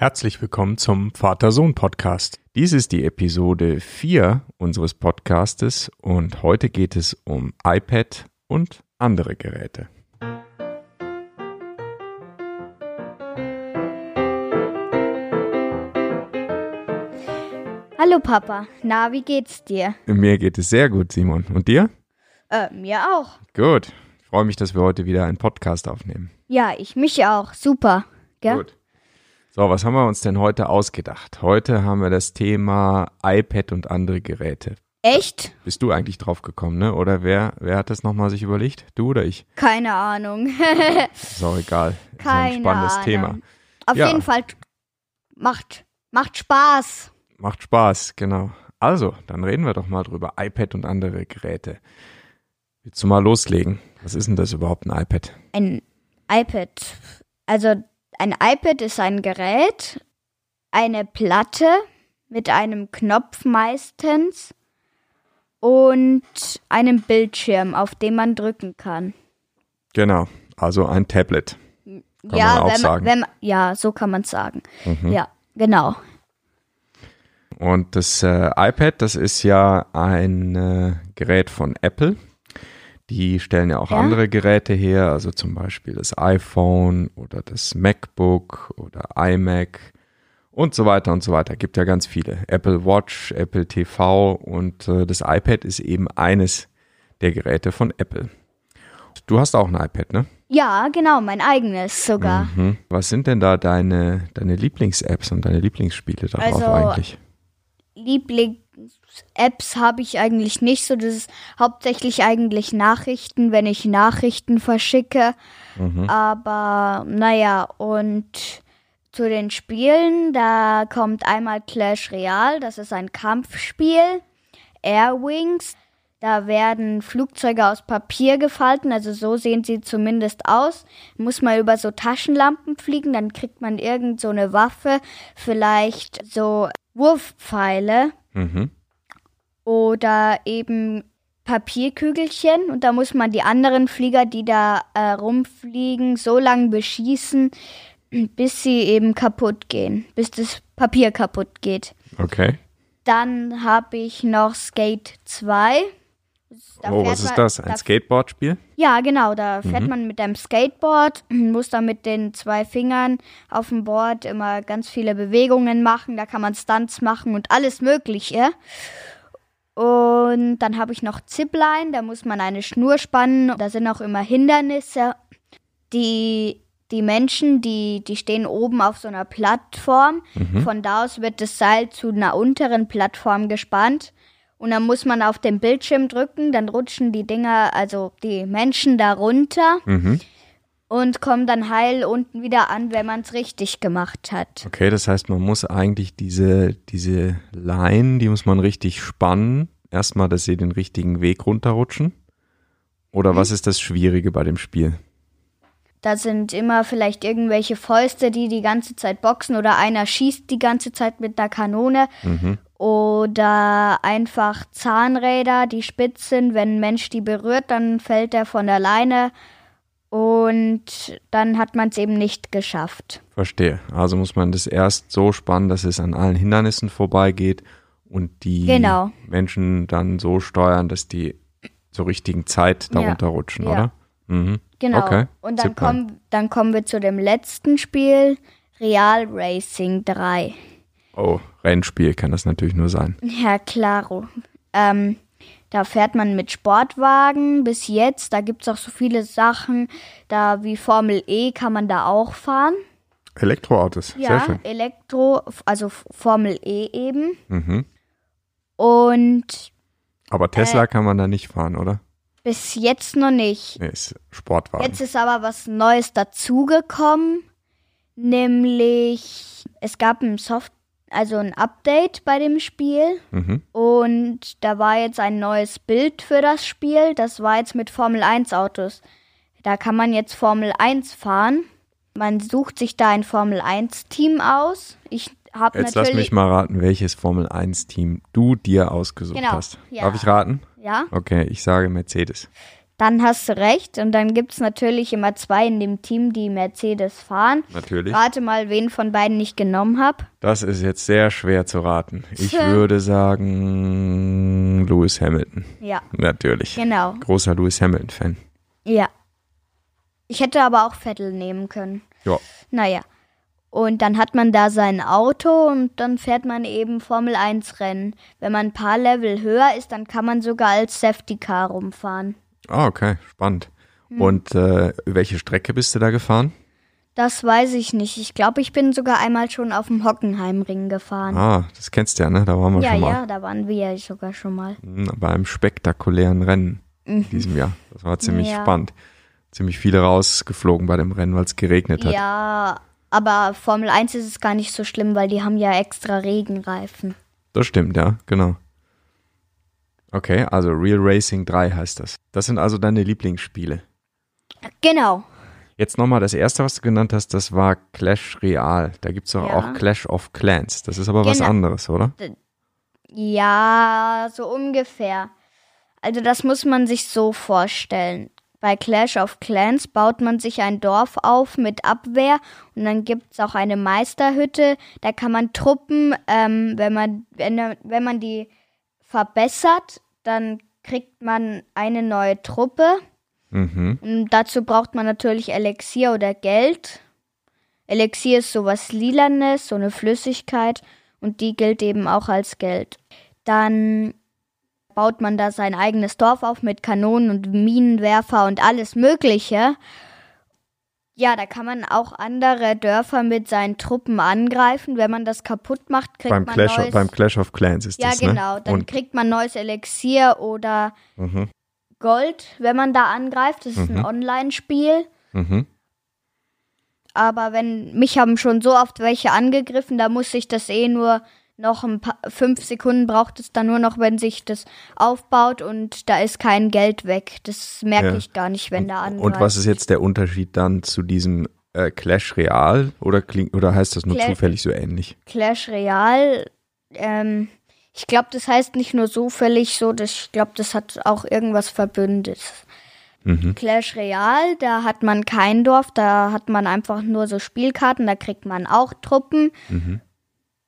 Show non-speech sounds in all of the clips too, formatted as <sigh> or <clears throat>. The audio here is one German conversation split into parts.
Herzlich willkommen zum Vater-Sohn-Podcast. Dies ist die Episode 4 unseres Podcastes und heute geht es um iPad und andere Geräte. Hallo Papa, na, wie geht's dir? Mir geht es sehr gut, Simon. Und dir? Äh, mir auch. Gut. Ich freue mich, dass wir heute wieder einen Podcast aufnehmen. Ja, ich mich auch. Super. Gell? Gut. So, was haben wir uns denn heute ausgedacht? Heute haben wir das Thema iPad und andere Geräte. Echt? Bist du eigentlich drauf gekommen, ne? Oder wer, wer hat das nochmal sich überlegt? Du oder ich? Keine Ahnung. Ist auch egal. Ist Keine ein spannendes Ahnung. Thema. Auf Ja. jeden Fall macht, macht Spaß. Macht Spaß, genau. Also, dann reden wir doch mal drüber. iPad und andere Geräte. Willst du mal loslegen? Was ist denn das überhaupt, ein iPad? Ein iPad. Also ein iPad ist ein Gerät, eine Platte mit einem Knopf meistens und einem Bildschirm, auf dem man drücken kann. Genau, also ein Tablet. Kann ja, man auch wenn sagen. wenn ja, so kann man es sagen. Mhm. Ja, genau. Und das äh, iPad, das ist ja ein äh, Gerät von Apple. Die stellen ja auch Ja. andere Geräte her, also zum Beispiel das iPhone oder das MacBook oder iMac und so weiter und so weiter. Gibt ja ganz viele. Apple Watch, Apple TV und äh, das iPad ist eben eines der Geräte von Apple. Du hast auch ein iPad, ne? Ja, genau, mein eigenes sogar. Mhm. Was sind denn da deine, deine Lieblings-Apps und deine Lieblingsspiele darauf Also, eigentlich? Lieblings-Apps habe ich eigentlich nicht so. Das ist hauptsächlich eigentlich Nachrichten, wenn ich Nachrichten verschicke. Mhm. Aber naja, und zu den Spielen, da kommt einmal Clash Royale, das ist ein Kampfspiel. Airwings, da werden Flugzeuge aus Papier gefalten, also so sehen sie zumindest aus. Muss man über so Taschenlampen fliegen, dann kriegt man irgend so eine Waffe, vielleicht so Wurfpfeile Mhm. Oder eben Papierkügelchen und da muss man die anderen Flieger, die da äh, rumfliegen, so lange beschießen, <clears throat> bis sie eben kaputt gehen, bis das Papier kaputt geht. Okay. Dann habe ich noch Skate 2. Da oh, was ist man- das? Ein da- Skateboardspiel? Ja, genau, da fährt Mhm. man mit einem Skateboard, <clears throat> muss da mit den zwei Fingern auf dem Board immer ganz viele Bewegungen machen, da kann man Stunts machen und alles Mögliche. Und dann habe ich noch Zipline, da muss man eine Schnur spannen, da sind auch immer Hindernisse. Die, die Menschen, die, die stehen oben auf so einer Plattform, von da aus wird das Seil zu einer unteren Plattform gespannt. Und dann muss man auf den Bildschirm drücken, dann rutschen die Dinger, also die Menschen da runter Mhm. Und kommen dann heil unten wieder an, wenn man es richtig gemacht hat. Okay, das heißt, man muss eigentlich diese, diese Line, die muss man richtig spannen. Erstmal, dass sie den richtigen Weg runterrutschen. Oder was ist das Schwierige bei dem Spiel? Da sind immer vielleicht irgendwelche Fäuste, die die ganze Zeit boxen oder einer schießt die ganze Zeit mit einer Kanone Mhm. oder einfach Zahnräder, die spitz sind. Wenn ein Mensch die berührt, dann fällt er von alleine und dann hat man es eben nicht geschafft. Verstehe. Also muss man das erst so spannen, dass es an allen Hindernissen vorbeigeht und die Genau. Menschen dann so steuern, dass die zur richtigen Zeit Ja. darunter rutschen, Ja. oder? Mhm. Genau. Okay. Und dann, kommen, dann kommen wir zu dem letzten Spiel, Real Racing 3. Oh, Rennspiel kann das natürlich nur sein. Ja, klaro. Ähm, da fährt man mit Sportwagen bis jetzt. Da gibt es auch so viele Sachen. Da wie Formel E kann man da auch fahren. Elektroautos, sehr Ja, schön. Elektro, also Formel E eben. Mhm. Und Aber Tesla Äh. kann man da nicht fahren, oder? bis jetzt noch nicht. Nee, ist Sportwagen. Jetzt ist aber was Neues dazugekommen, nämlich es gab ein Soft, also ein Update bei dem Spiel Mhm. und da war jetzt ein neues Bild für das Spiel. Das war jetzt mit Formel 1 Autos. Da kann man jetzt Formel 1 fahren. Man sucht sich da ein Formel 1 Team aus. Ich habe Jetzt lass natürlich mich mal raten, welches Formel 1-Team du dir ausgesucht Genau, hast. ja. Darf ich raten? ja, Okay, ich sage Mercedes. Dann hast du recht. Und dann gibt es natürlich immer zwei in dem Team, die Mercedes fahren. Natürlich. Rate mal, wen von beiden ich genommen habe. Das ist jetzt sehr schwer zu raten. Ich würde sagen Lewis Hamilton. Ja, Natürlich. genau. Großer Lewis Hamilton-Fan. Ja. Ich hätte aber auch Vettel nehmen können. Ja. Naja. Und dann hat man da sein Auto und dann fährt man eben Formel 1 Rennen. Wenn man ein paar Level höher ist, dann kann man sogar als Safety Car rumfahren. Ah, okay, spannend. Hm. Und äh, welche Strecke bist du da gefahren? Das weiß ich nicht. Ich glaube, ich bin sogar einmal schon auf dem Hockenheimring gefahren. Ah, das kennst du ja, ne? Da waren wir ja, schon mal. ja, da waren wir ja sogar schon mal. Mhm, Bei einem spektakulären Rennen in diesem Jahr. Das war ziemlich Mhm. Ja. spannend. Ziemlich viele rausgeflogen bei dem Rennen, weil es geregnet hat. Ja, aber Formel 1 ist es gar nicht so schlimm, weil die haben ja extra Regenreifen. Das stimmt, ja, genau. Okay, also Real Racing 3 heißt das. Das sind also deine Lieblingsspiele. Genau. Jetzt nochmal das erste, was du genannt hast, das war Clash Real. Da gibt es doch Ja. auch Clash of Clans. Das ist aber was Genau. anderes, oder? Ja, so ungefähr. Also das muss man sich so vorstellen. Bei Clash of Clans baut man sich ein Dorf auf mit Abwehr und dann gibt's auch eine Meisterhütte. Da kann man Truppen, ähm, wenn, man, wenn, wenn man die verbessert, dann kriegt man eine neue Truppe. Mhm. Und dazu braucht man natürlich Elixier oder Geld. Elixier ist sowas Lilanes, so eine Flüssigkeit und die gilt eben auch als Geld. Dann baut man da sein eigenes Dorf auf mit Kanonen und Minenwerfer und alles Mögliche. Ja, da kann man auch andere Dörfer mit seinen Truppen angreifen. Wenn man das kaputt macht, kriegt Beim man Clash, neues. beim Clash of Clans ist ja, das, genau. ne? Dann Und, kriegt man neues Elixier oder mhm, Gold, wenn man da angreift. Das ist Mhm. ein Online-Spiel. mhm. Aber wenn mich haben schon so oft welche angegriffen, da muss ich das eh nur noch ein paar fünf Sekunden braucht es dann nur noch, wenn sich das aufbaut und da ist kein Geld weg. Das merke Ja. ich gar nicht, wenn da angreift. Und was ist jetzt der Unterschied dann zu diesem äh, Clash Real? Oder, klingt, oder heißt das nur Clash- zufällig so ähnlich? Clash Real? Ähm, ich glaube, das heißt nicht nur zufällig so, das, ich glaube, das hat auch irgendwas Verbündetes. Mhm. Clash Real, da hat man kein Dorf, da hat man einfach nur so Spielkarten, da kriegt man auch Truppen. Mhm.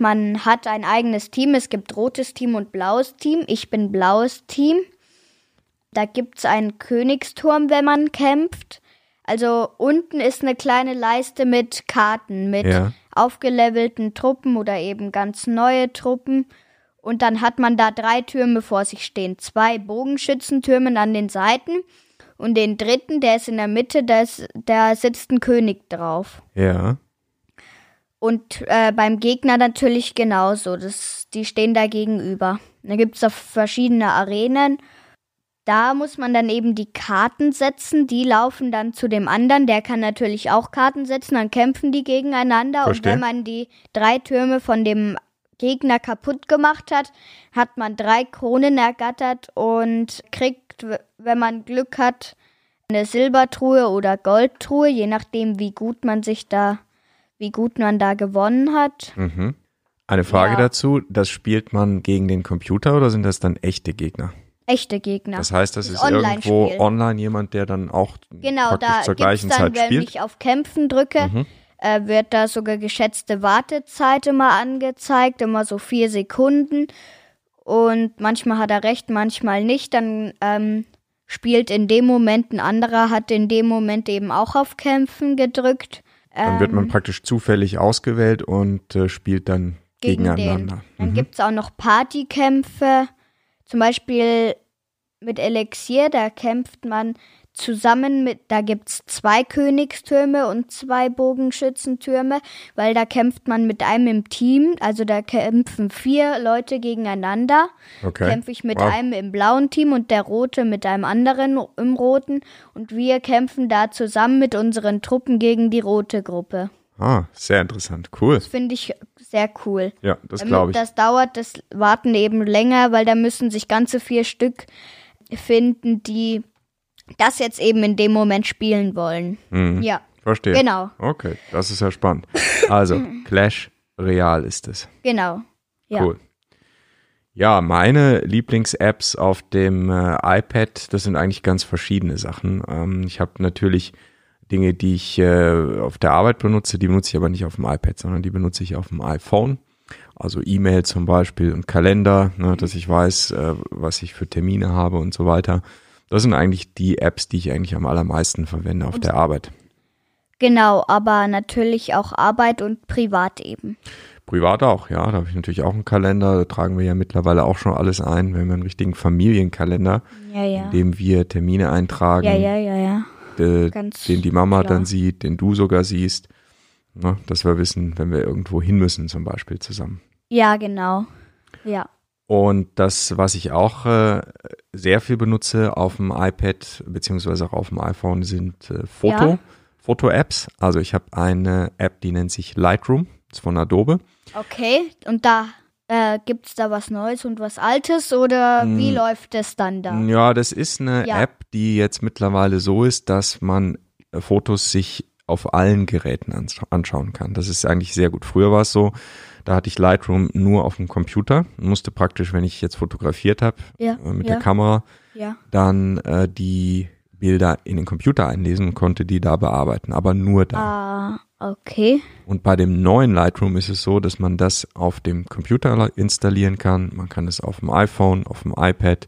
Man hat ein eigenes Team, es gibt rotes Team und blaues Team. Ich bin blaues Team. Da gibt es einen Königsturm, wenn man kämpft. Also unten ist eine kleine Leiste mit Karten, mit Ja. aufgelevelten Truppen oder eben ganz neue Truppen. Und dann hat man da drei Türme vor sich stehen. Zwei Bogenschützentürme an den Seiten und den dritten, der ist in der Mitte, da, ist, da sitzt ein König drauf. Ja. Und äh, beim Gegner natürlich genauso. Das, die stehen da gegenüber. Da gibt es verschiedene Arenen. Da muss man dann eben die Karten setzen. Die laufen dann zu dem anderen. Der kann natürlich auch Karten setzen. Dann kämpfen die gegeneinander. Verstehe. Und wenn man die drei Türme von dem Gegner kaputt gemacht hat, hat man drei Kronen ergattert und kriegt, wenn man Glück hat, eine Silbertruhe oder Goldtruhe, je nachdem, wie gut man sich da, wie gut man da gewonnen hat. Mhm. Eine Frage Ja. dazu, das spielt man gegen den Computer oder sind das dann echte Gegner? Echte Gegner. Das heißt, das Das ist Online-Spiel. irgendwo online jemand, der dann auch genau, da zur gleichen dann, Zeit wenn spielt. ich auf Kämpfen drücke, Mhm. äh, wird da sogar geschätzte Wartezeit immer angezeigt, immer so vier Sekunden. Und manchmal hat er recht, manchmal nicht. Dann ähm, spielt in dem Moment ein anderer, hat in dem Moment eben auch auf Kämpfen gedrückt. Dann wird man Ähm, praktisch zufällig ausgewählt und äh, spielt dann gegen gegeneinander. Den. Dann Mhm. gibt's auch noch Partykämpfe. Zum Beispiel mit Elixier, da kämpft man zusammen mit, da gibt's zwei Königstürme und zwei Bogenschützentürme, weil da kämpft man mit einem im Team, also da kämpfen vier Leute gegeneinander. Okay. Kämpfe ich mit Wow. einem im blauen Team und der rote mit einem anderen im roten und wir kämpfen da zusammen mit unseren Truppen gegen die rote Gruppe. Ah, sehr interessant. Cool. Das finde ich sehr cool. Ja, das glaube ich. das dauert, das Warten eben länger, weil da müssen sich ganze vier Stück finden, die das jetzt eben in dem Moment spielen wollen. Mhm. Ja, Verstehe. genau, Okay, das ist ja spannend. Also, <laughs> Clash Real ist es. genau. Ja. Cool. Ja, meine Lieblings-Apps auf dem äh, iPad, das sind eigentlich ganz verschiedene Sachen. Ähm, ich habe natürlich Dinge, die ich äh, auf der Arbeit benutze, die benutze ich aber nicht auf dem iPad, sondern die benutze ich auf dem iPhone. Also E-Mail zum Beispiel und Kalender, ne, dass ich weiß, äh, was ich für Termine habe und so weiter. Das sind eigentlich die Apps, die ich eigentlich am allermeisten verwende auf Und- der Arbeit. Genau, aber natürlich auch Arbeit und Privat eben. Privat auch, ja. Da habe ich natürlich auch einen Kalender. Da tragen wir ja mittlerweile auch schon alles ein. Wir haben einen richtigen Familienkalender, Ja, ja. in dem wir Termine eintragen, Ja, ja, ja, ja. Ganz den die Mama klar. dann sieht, den du sogar siehst. Ne, dass wir wissen, wenn wir irgendwo hin müssen, zum Beispiel zusammen. Ja, genau. Ja. Und das, was ich auch äh, sehr viel benutze auf dem iPad beziehungsweise auch auf dem iPhone, sind äh, Foto, Ja. Foto-Apps. Also ich habe eine App, die nennt sich Lightroom, ist von Adobe. Okay, und da äh, gibt es da was Neues und was Altes oder wie Mm. läuft es dann da? Ja, das ist eine Ja. App, die jetzt mittlerweile so ist, dass man äh, Fotos sich auf allen Geräten ans anschauen kann. Das ist eigentlich sehr gut. Früher war es so, da hatte ich Lightroom nur auf dem Computer und musste praktisch, wenn ich jetzt fotografiert habe Ja, äh, mit ja, der Kamera, ja. dann äh, die Bilder in den Computer einlesen und konnte die da bearbeiten, aber nur da. Ah, okay. Und bei dem neuen Lightroom ist es so, dass man das auf dem Computer installieren kann. Man kann es auf dem iPhone, auf dem iPad,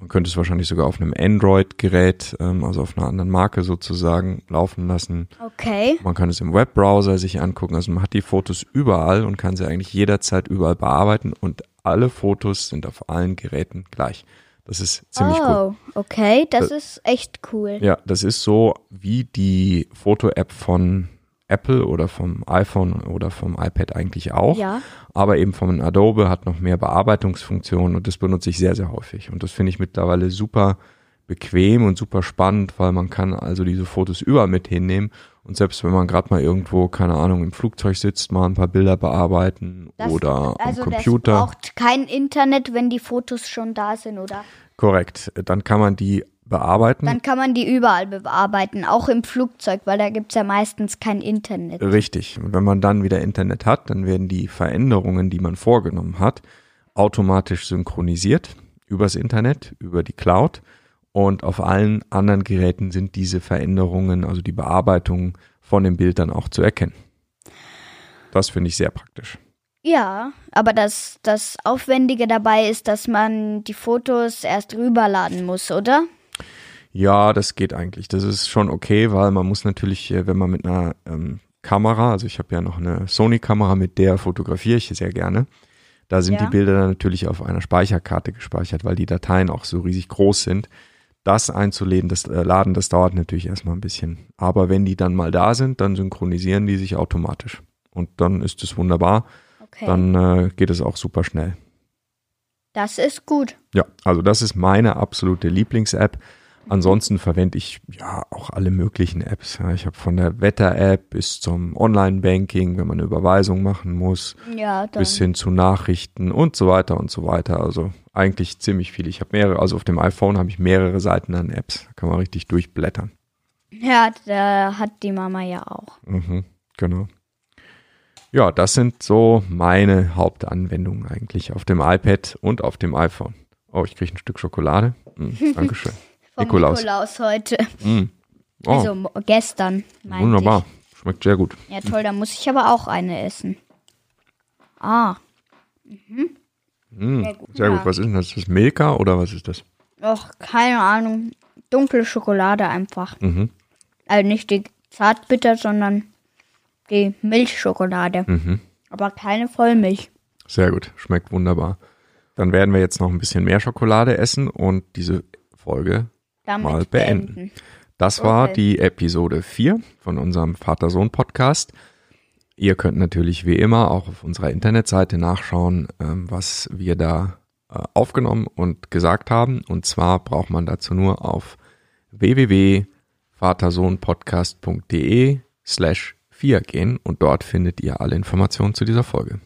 man könnte es wahrscheinlich sogar auf einem Android-Gerät, ähm, also auf einer anderen Marke sozusagen, laufen lassen. Okay. Man kann es im Webbrowser sich angucken. Also man hat die Fotos überall und kann sie eigentlich jederzeit überall bearbeiten und alle Fotos sind auf allen Geräten gleich. Das ist ziemlich cool. oh, okay, das ist echt cool. Ja, das ist so wie die Foto-App von Apple oder vom iPhone oder vom iPad eigentlich auch. Ja. Aber eben von Adobe hat noch mehr Bearbeitungsfunktionen und das benutze ich sehr, sehr häufig. Und das finde ich mittlerweile super bequem und super spannend, weil man kann also diese Fotos überall mit hinnehmen. Und selbst wenn man gerade mal irgendwo, keine Ahnung, im Flugzeug sitzt, mal ein paar Bilder bearbeiten Das, oder also am das Computer. braucht kein Internet, wenn die Fotos schon da sind, oder? Korrekt. Dann kann man die bearbeiten. Dann kann man die überall bearbeiten, auch im Flugzeug, weil da gibt es ja meistens kein Internet. Richtig. Und wenn man dann wieder Internet hat, dann werden die Veränderungen, die man vorgenommen hat, automatisch synchronisiert übers Internet, über die Cloud. Und auf allen anderen Geräten sind diese Veränderungen, also die Bearbeitung von dem Bild dann auch zu erkennen. Das finde ich sehr praktisch. Ja, aber das, das Aufwendige dabei ist, dass man die Fotos erst rüberladen muss, oder? Ja, das geht eigentlich. Das ist schon okay, weil man muss natürlich, äh, wenn man mit einer ähm, Kamera, also ich habe ja noch eine Sony-Kamera, mit der fotografiere ich sehr gerne. Da sind Ja. die Bilder dann natürlich auf einer Speicherkarte gespeichert, weil die Dateien auch so riesig groß sind. Das einzuladen, das äh, Laden, das dauert natürlich erstmal ein bisschen. Aber wenn die dann mal da sind, dann synchronisieren die sich automatisch. Und dann ist es wunderbar. Okay. Dann äh, geht es auch super schnell. das ist gut. Ja, also das ist meine absolute Lieblings-App. Ansonsten verwende ich ja auch alle möglichen Apps. Ja, ich habe von der Wetter-App bis zum Online-Banking, wenn man eine Überweisung machen muss, Ja, bis hin zu Nachrichten und so weiter und so weiter. Also eigentlich ziemlich viel. Ich habe mehrere, also auf dem iPhone habe ich mehrere Seiten an Apps. Da kann man richtig durchblättern. Ja, da hat die Mama ja auch. Mhm, genau. Ja, das sind so meine Hauptanwendungen eigentlich auf dem iPad und auf dem iPhone. Oh, ich kriege ein Stück Schokolade. Mm, <laughs> Dankeschön. Vom Nikolaus. Nikolaus, heute. Mm. Oh, Also gestern. wunderbar. Schmeckt sehr gut. Ich. Ja, toll, da muss ich aber auch eine essen. Ah, Mm, Sehr gut. sehr gut. Was ist denn das? Ist das Milka oder was ist das? och, keine Ahnung. Dunkle Schokolade einfach. Mhm. Also nicht die Zartbitter, sondern die Milchschokolade. Mhm. Aber keine Vollmilch. Sehr gut. Schmeckt wunderbar. Dann werden wir jetzt noch ein bisschen mehr Schokolade essen und diese Folge Damit Mal beenden. beenden. Das war Okay. die Episode 4 von unserem Vater-Sohn-Podcast. Ihr könnt natürlich wie immer auch auf unserer Internetseite nachschauen, ähm, was wir da äh, aufgenommen und gesagt haben. Und zwar braucht man dazu nur auf www.vatersohnpodcast.de slash 4 gehen und dort findet ihr alle Informationen zu dieser Folge.